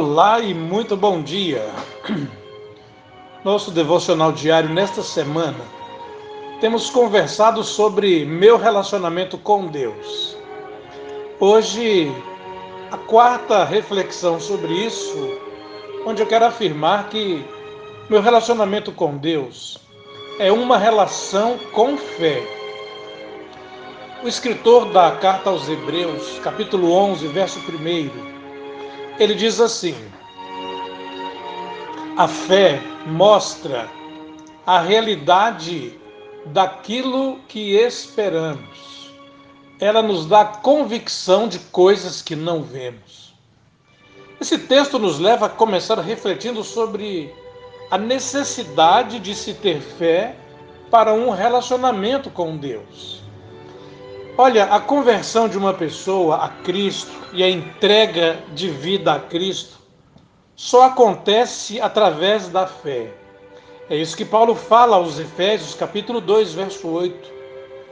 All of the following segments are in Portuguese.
Olá e muito bom dia. Nosso devocional diário nesta semana temos conversado sobre meu relacionamento com Deus. Hoje, a quarta reflexão sobre isso, onde eu quero afirmar que meu relacionamento com Deus é uma relação com fé. O escritor da carta aos Hebreus, capítulo 11, verso 1, ele diz assim: a fé mostra a realidade daquilo que esperamos. Ela nos dá convicção de coisas que não vemos. Esse texto nos leva a começar refletindo sobre a necessidade de se ter fé para um relacionamento com Deus. Olha, a conversão de uma pessoa a Cristo e a entrega de vida a Cristo só acontece através da fé. É isso que Paulo fala aos Efésios, capítulo 2, verso 8.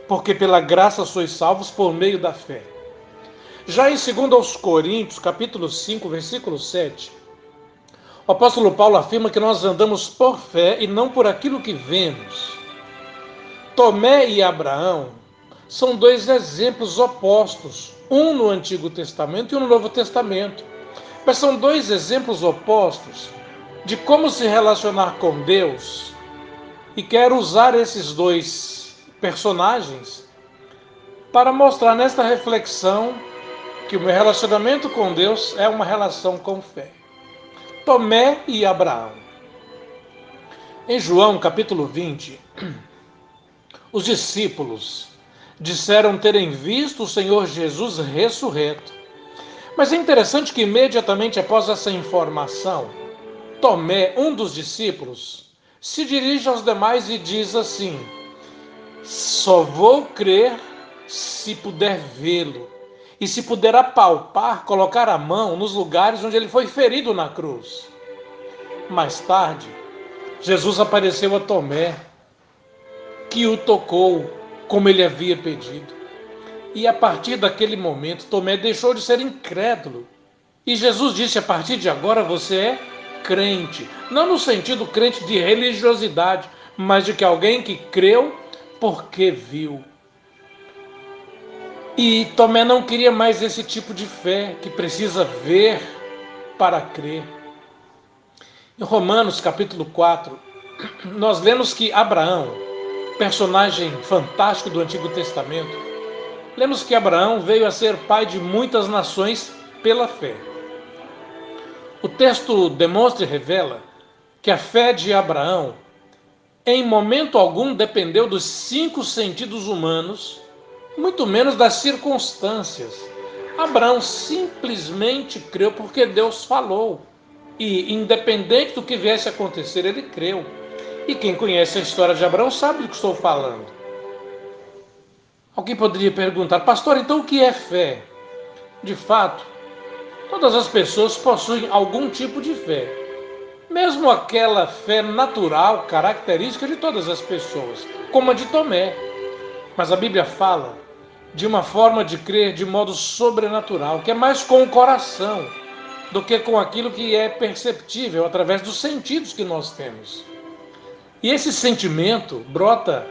Porque pela graça sois salvos por meio da fé. Já em 2 aos Coríntios, capítulo 5, versículo 7, o apóstolo Paulo afirma que nós andamos por fé e não por aquilo que vemos. Tomé e Abraão são dois exemplos opostos, um no Antigo Testamento e um no Novo Testamento. Mas são dois exemplos opostos de como se relacionar com Deus. E quero usar esses dois personagens para mostrar nesta reflexão que o meu relacionamento com Deus é uma relação com fé. Tomé e Abraão. Em João capítulo 20, os discípulos disseram terem visto o Senhor Jesus ressurreto. Mas é interessante que imediatamente após essa informação, Tomé, um dos discípulos, se dirige aos demais e diz assim: Só vou crer se puder vê-lo e se puder apalpar, colocar a mão nos lugares onde ele foi ferido na cruz. Mais tarde, Jesus apareceu a Tomé, que o tocou como ele havia pedido. E a partir daquele momento, Tomé deixou de ser incrédulo. E Jesus disse: a partir de agora você é crente. Não no sentido crente de religiosidade, mas de que alguém que creu porque viu. E Tomé não queria mais esse tipo de fé que precisa ver para crer. Em Romanos capítulo 4, nós vemos que Abraão, personagem fantástico do Antigo Testamento, lemos que Abraão veio a ser pai de muitas nações pela fé. O texto demonstra e revela que a fé de Abraão, em momento algum, dependeu dos cinco sentidos humanos, muito menos das circunstâncias. Abraão simplesmente creu porque Deus falou. E, independente do que viesse a acontecer, ele creu. E quem conhece a história de Abraão sabe do que estou falando. Alguém poderia perguntar, pastor, então o que é fé? De fato, todas as pessoas possuem algum tipo de fé, mesmo aquela fé natural, característica de todas as pessoas, como a de Tomé. Mas a Bíblia fala de uma forma de crer de modo sobrenatural, que é mais com o coração do que com aquilo que é perceptível através dos sentidos que nós temos. E esse sentimento brota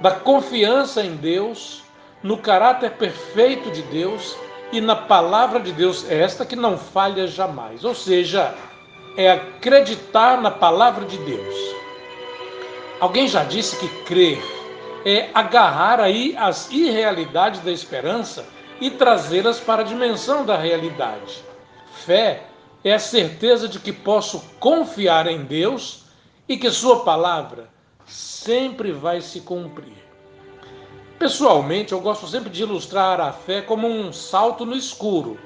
da confiança em Deus, no caráter perfeito de Deus e na palavra de Deus, esta que não falha jamais. Ou seja, é acreditar na palavra de Deus. Alguém já disse que crer é agarrar aí as irrealidades da esperança e trazê-las para a dimensão da realidade. Fé é a certeza de que posso confiar em Deus e que Sua palavra sempre vai se cumprir. Pessoalmente, eu gosto sempre de ilustrar a fé como um salto no escuro,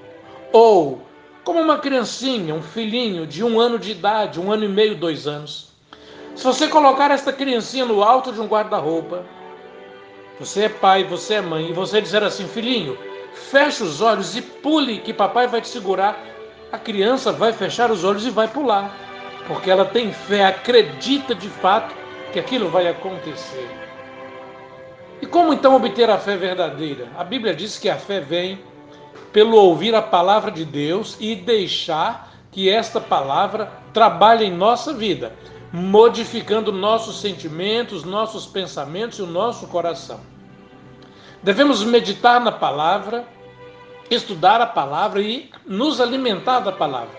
ou como uma criancinha, um filhinho de um ano de idade, um ano e meio, dois anos. Se você colocar esta criancinha no alto de um guarda-roupa, você é pai, você é mãe, e você dizer assim, filhinho, feche os olhos e pule que papai vai te segurar, a criança vai fechar os olhos e vai pular porque ela tem fé, acredita de fato que aquilo vai acontecer. E como então obter a fé verdadeira? A Bíblia diz que a fé vem pelo ouvir a palavra de Deus e deixar que esta palavra trabalhe em nossa vida, modificando nossos sentimentos, nossos pensamentos e o nosso coração. Devemos meditar na palavra, estudar a palavra e nos alimentar da palavra.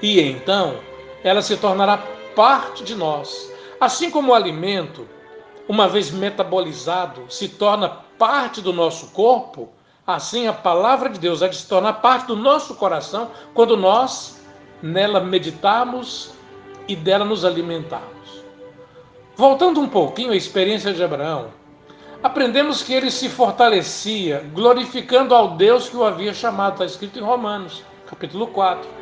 E então ela se tornará parte de nós. Assim como o alimento, uma vez metabolizado, se torna parte do nosso corpo, assim a palavra de Deus há de se tornar parte do nosso coração quando nós nela meditarmos e dela nos alimentarmos. Voltando um pouquinho à experiência de Abraão, aprendemos que ele se fortalecia glorificando ao Deus que o havia chamado, está escrito em Romanos, capítulo 4.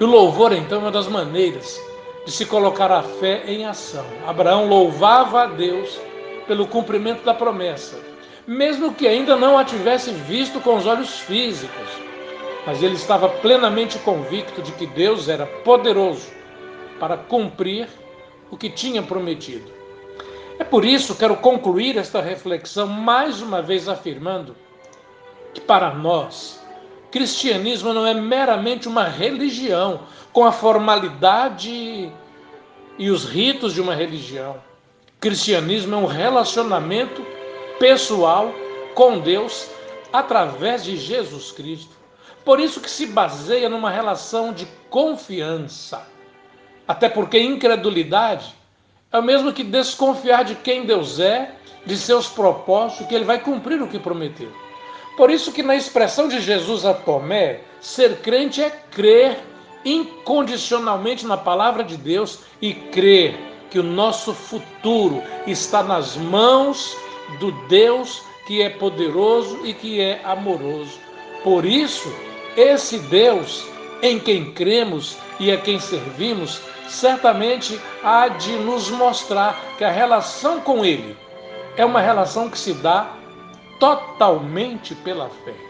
E o louvor, então, é uma das maneiras de se colocar a fé em ação. Abraão louvava a Deus pelo cumprimento da promessa, mesmo que ainda não a tivesse visto com os olhos físicos. Mas ele estava plenamente convicto de que Deus era poderoso para cumprir o que tinha prometido. É por isso que quero concluir esta reflexão mais uma vez afirmando que para nós, cristianismo não é meramente uma religião com a formalidade e os ritos de uma religião. Cristianismo é um relacionamento pessoal com Deus através de Jesus Cristo. Por isso que se baseia numa relação de confiança até porque incredulidade é o mesmo que desconfiar de quem Deus é, de seus propósitos, que ele vai cumprir o que prometeu. Por isso que na expressão de Jesus a Tomé, ser crente é crer incondicionalmente na palavra de Deus e crer que o nosso futuro está nas mãos do Deus que é poderoso e que é amoroso. Por isso, esse Deus em quem cremos e a quem servimos certamente há de nos mostrar que a relação com Ele é uma relação que se dá totalmente pela fé.